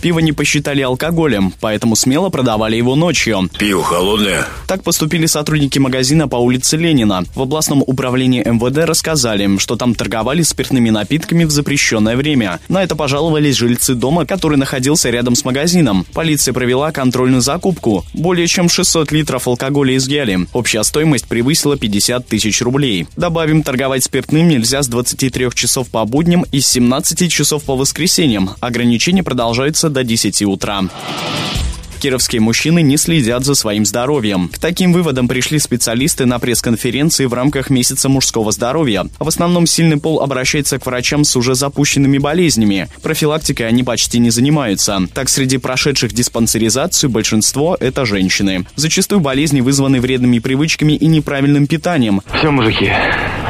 Пиво не посчитали алкоголем, поэтому смело продавали его ночью. Пиво холодное. Так поступили сотрудники магазина по улице Ленина. В областном управлении МВД рассказали, что там торговали спиртными напитками в запрещенное время. На это пожаловались жильцы дома, который находился рядом с магазином. Полиция провела контрольную закупку. Более чем 600 литров алкоголя изъяли. Общая стоимость превысила 50 тысяч рублей. Добавим, торговать спиртным нельзя с 23 часов по будням и с 17 часов по воскресеньям. Ограничения продолжаются до 10 утра. Кировские мужчины не следят за своим здоровьем. К таким выводам пришли специалисты на пресс-конференции в рамках месяца мужского здоровья. В основном сильный пол обращается к врачам с уже запущенными болезнями. Профилактикой они почти не занимаются. Так, среди прошедших диспансеризацию большинство – это женщины. Зачастую болезни вызваны вредными привычками и неправильным питанием. Все, мужики,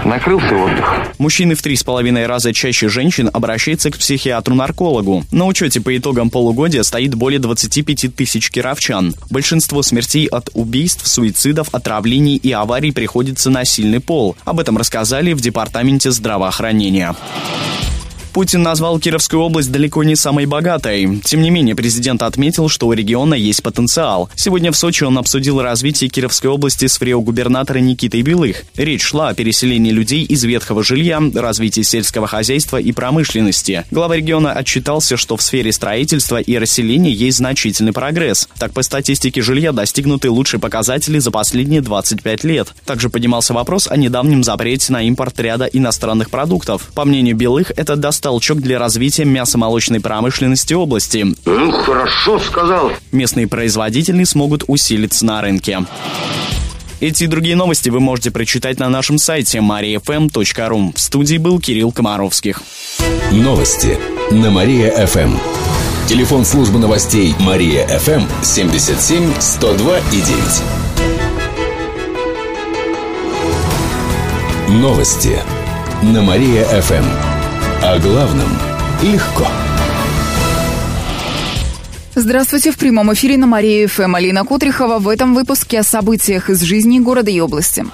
накрылся отдых. Мужчины в три с половиной раза чаще женщин обращаются к психиатру-наркологу. На учете по итогам полугодия стоит более 25 тысяч кировчан. Большинство смертей от убийств, суицидов, отравлений и аварий приходится на сильный пол. Об этом рассказали в Департаменте здравоохранения. Путин назвал Кировскую область далеко не самой богатой. Тем не менее, президент отметил, что у региона есть потенциал. Сегодня в Сочи он обсудил развитие Кировской области с фрео-губернатора Никитой Белых. Речь шла о переселении людей из ветхого жилья, развитии сельского хозяйства и промышленности. Глава региона отчитался, что в сфере строительства и расселения есть значительный прогресс. Так, по статистике жилья достигнуты лучшие показатели за последние 25 лет. Также поднимался вопрос о недавнем запрете на импорт ряда иностранных продуктов. По мнению Белых, это даст толчок для развития мясомолочной промышленности области. Ну, хорошо сказал. Местные производители смогут усилиться на рынке. Эти и другие новости вы можете прочитать на нашем сайте mariafm.ru. В студии был Кирилл Комаровских. Новости на Мария-ФМ. Телефон службы новостей Мария-ФМ 77 102 и 9. Новости на Мария-ФМ. О главном легко. Здравствуйте, в прямом эфире на Мария ФМ Алина Котрихова в этом выпуске о событиях из жизни города и области.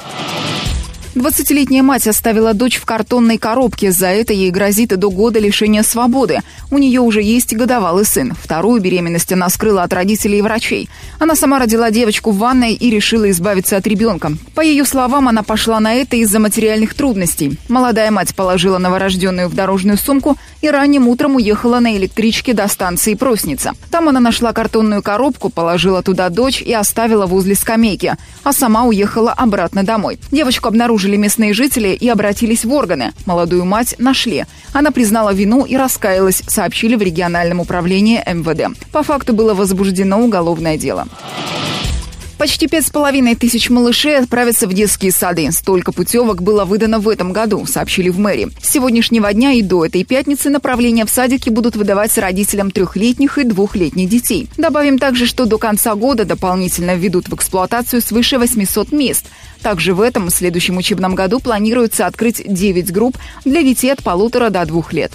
20-летняя мать оставила дочь в картонной коробке. За это ей грозит до года лишения свободы. У нее уже есть годовалый сын. Вторую беременность она скрыла от родителей и врачей. Она сама родила девочку в ванной и решила избавиться от ребенка. По ее словам, она пошла на это из-за материальных трудностей. Молодая мать положила новорожденную в дорожную сумку и ранним утром уехала на электричке до станции Просница. Там она нашла картонную коробку, положила туда дочь и оставила возле скамейки, а сама уехала обратно домой. Девочку обнаружили местные жители и обратились в органы. Молодую мать нашли. Она признала вину и раскаялась, сообщили в региональном управлении МВД. По факту было возбуждено уголовное дело. Почти пять с половиной тысяч малышей отправятся в детские сады. Столько путевок было выдано в этом году, сообщили в мэрии. С сегодняшнего дня и до этой пятницы направления в садики будут выдавать родителям трехлетних и двухлетних детей. Добавим также, что до конца года дополнительно введут в эксплуатацию свыше 800 мест. Также в этом следующем учебном году планируется открыть 9 групп для детей от полутора до двух лет.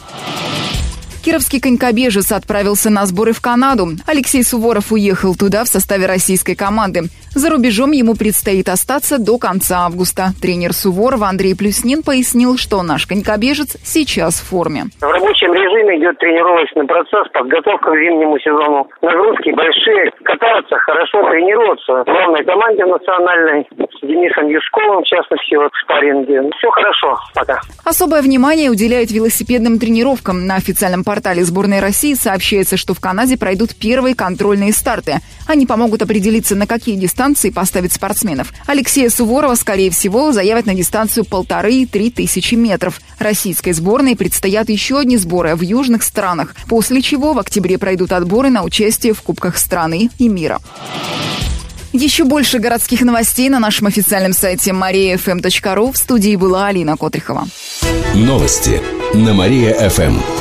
Кировский конькобежец отправился на сборы в Канаду. Алексей Суворов уехал туда в составе российской команды. За рубежом ему предстоит остаться до конца августа. Тренер Суворова Андрей Плюснин пояснил, что наш конькобежец сейчас в форме. В рабочем режиме идет тренировочный процесс, подготовка к зимнему сезону. Нагрузки большие, кататься, хорошо тренироваться. В главной команде национальной с Денисом Юшковым, в частности, вот в спарринге. Все хорошо пока. Особое внимание уделяют велосипедным тренировкам. На официальном портале сборной России сообщается, что в Канаде пройдут первые контрольные старты. Они помогут определиться, на какие дистанции поставить спортсменов. Алексея Суворова, скорее всего, заявят на дистанцию полторы-три тысячи метров. Российской сборной предстоят еще одни сборы в южных странах, после чего в октябре пройдут отборы на участие в Кубках страны и мира. Еще больше городских новостей на нашем официальном сайте mariafm.ru. В студии была Алина Котрихова. Новости на Мария-ФМ.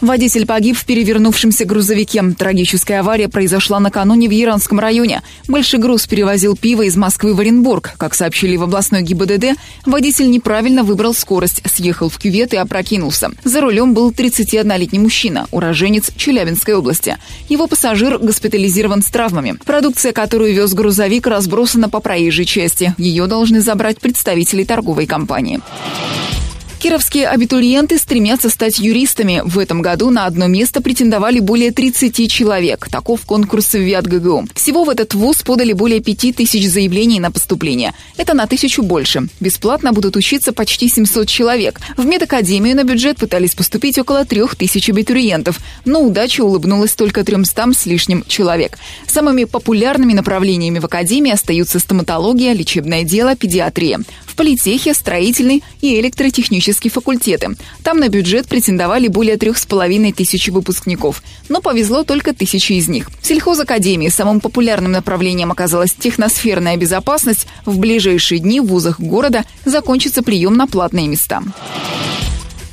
Водитель погиб в перевернувшемся грузовике. Трагическая авария произошла накануне в Яранском районе. Большой груз перевозил пиво из Москвы в Оренбург. Как сообщили в областной ГИБДД, водитель неправильно выбрал скорость, съехал в кювет и опрокинулся. За рулем был 31-летний мужчина, уроженец Челябинской области. Его пассажир госпитализирован с травмами. Продукция, которую вез грузовик, разбросана по проезжей части. Ее должны забрать представители торговой компании. Кировские абитуриенты стремятся стать юристами. В этом году на одно место претендовали более 30 человек. Таков конкурс в ВИАТ ГГУ. Всего в этот вуз подали более 5 тысяч заявлений на поступление. Это на тысячу больше. Бесплатно будут учиться почти 700 человек. В медакадемию на бюджет пытались поступить около 3 тысяч абитуриентов. Но удача улыбнулась только 300 с лишним человек. Самыми популярными направлениями в академии остаются стоматология, лечебное дело, педиатрия политехе, строительный и электротехнический факультеты. Там на бюджет претендовали более трех с половиной тысяч выпускников. Но повезло только тысячи из них. В сельхозакадемии самым популярным направлением оказалась техносферная безопасность. В ближайшие дни в вузах города закончится прием на платные места.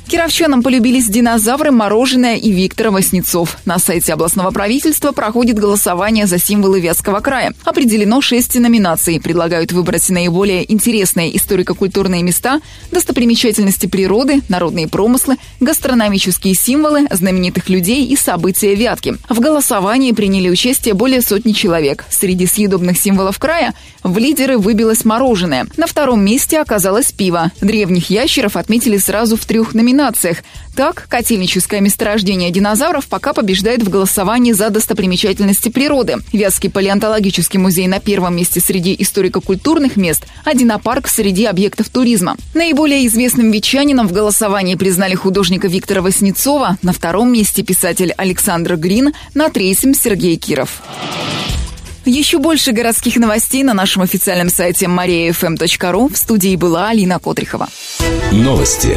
Кировчанам полюбились динозавры, мороженое и Виктор Васнецов. На сайте областного правительства проходит голосование за символы Вятского края. Определено шесть номинаций. Предлагают выбрать наиболее интересные историко-культурные места, достопримечательности природы, народные промыслы, гастрономические символы, знаменитых людей и события Вятки. В голосовании приняли участие более сотни человек. Среди съедобных символов края в лидеры выбилось мороженое. На втором месте оказалось пиво. Древних ящеров отметили сразу в трех номинациях номинациях. Так, котельническое месторождение динозавров пока побеждает в голосовании за достопримечательности природы. Вятский палеонтологический музей на первом месте среди историко-культурных мест, а динопарк среди объектов туризма. Наиболее известным ветчанином в голосовании признали художника Виктора Васнецова, на втором месте писатель Александр Грин, на третьем Сергей Киров. Еще больше городских новостей на нашем официальном сайте mariafm.ru. В студии была Алина Котрихова. Новости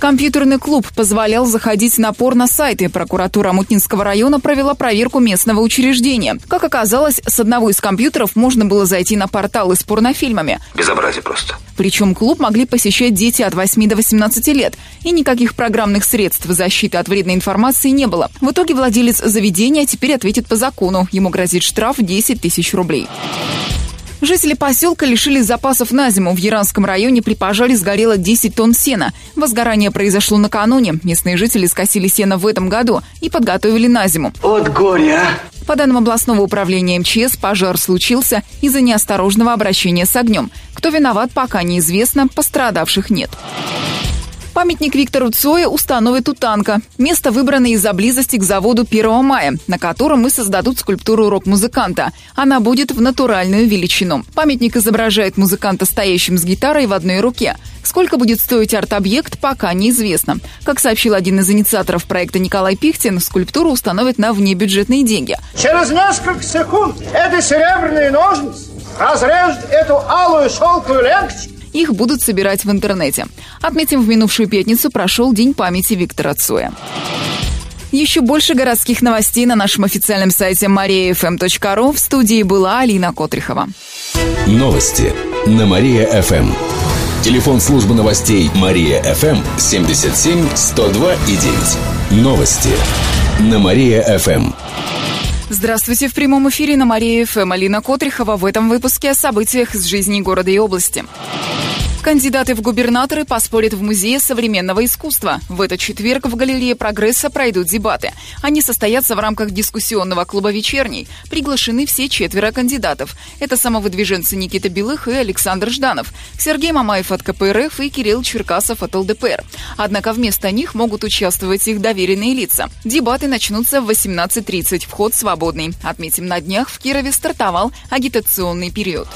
Компьютерный клуб позволял заходить на порно-сайты. Прокуратура Мутнинского района провела проверку местного учреждения. Как оказалось, с одного из компьютеров можно было зайти на порталы с порнофильмами. Безобразие просто. Причем клуб могли посещать дети от 8 до 18 лет. И никаких программных средств защиты от вредной информации не было. В итоге владелец заведения теперь ответит по закону. Ему грозит штраф 10 тысяч рублей. Жители поселка лишились запасов на зиму. В Яранском районе при пожаре сгорело 10 тонн сена. Возгорание произошло накануне. Местные жители скосили сено в этом году и подготовили на зиму. От горя! По данным областного управления МЧС, пожар случился из-за неосторожного обращения с огнем. Кто виноват, пока неизвестно, пострадавших нет. Памятник Виктору Цоя установит у танка. Место выбрано из-за близости к заводу 1 мая, на котором и создадут скульптуру рок-музыканта. Она будет в натуральную величину. Памятник изображает музыканта, стоящим с гитарой в одной руке. Сколько будет стоить арт-объект, пока неизвестно. Как сообщил один из инициаторов проекта Николай Пихтин, скульптуру установят на внебюджетные деньги. Через несколько секунд эти серебряные ножницы разрежут эту алую шелковую ленточку их будут собирать в интернете. Отметим, в минувшую пятницу прошел День памяти Виктора Цоя. Еще больше городских новостей на нашем официальном сайте mariafm.ru. В студии была Алина Котрихова. Новости на Мария-ФМ. Телефон службы новостей Мария-ФМ 77 102 и 9. Новости на Мария-ФМ. Здравствуйте, в прямом эфире на Мария-ФМ. Алина Котрихова в этом выпуске о событиях из жизни города и области. Кандидаты в губернаторы поспорят в Музее современного искусства. В этот четверг в галерее «Прогресса» пройдут дебаты. Они состоятся в рамках дискуссионного клуба «Вечерний». Приглашены все четверо кандидатов. Это самовыдвиженцы Никита Белых и Александр Жданов, Сергей Мамаев от КПРФ и Кирилл Черкасов от ЛДПР. Однако вместо них могут участвовать их доверенные лица. Дебаты начнутся в 18.30. Вход свободный. Отметим, на днях в Кирове стартовал агитационный период.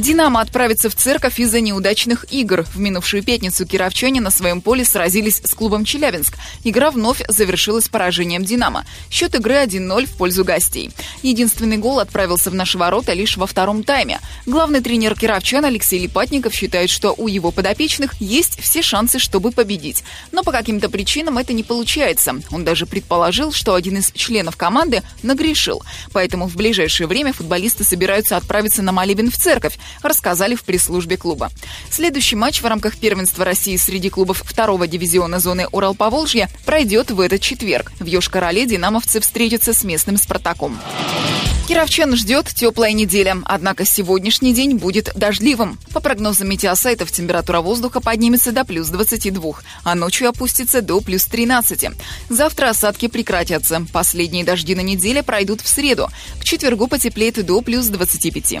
«Динамо» отправится в церковь из-за неудачных игр. В минувшую пятницу кировчане на своем поле сразились с клубом «Челябинск». Игра вновь завершилась поражением «Динамо». Счет игры 1-0 в пользу гостей. Единственный гол отправился в наши ворота лишь во втором тайме. Главный тренер кировчан Алексей Липатников считает, что у его подопечных есть все шансы, чтобы победить. Но по каким-то причинам это не получается. Он даже предположил, что один из членов команды нагрешил. Поэтому в ближайшее время футболисты собираются отправиться на молебен в церковь, рассказали в пресс-службе клуба. Следующий матч в рамках первенства России среди клубов второго дивизиона зоны Урал-Поволжья пройдет в этот четверг. В Йошкар-Оле динамовцы встретятся с местным «Спартаком». Кировчан ждет теплая неделя, однако сегодняшний день будет дождливым. По прогнозам метеосайтов, температура воздуха поднимется до плюс 22, а ночью опустится до плюс 13. Завтра осадки прекратятся. Последние дожди на неделе пройдут в среду. К четвергу потеплеет до плюс 25.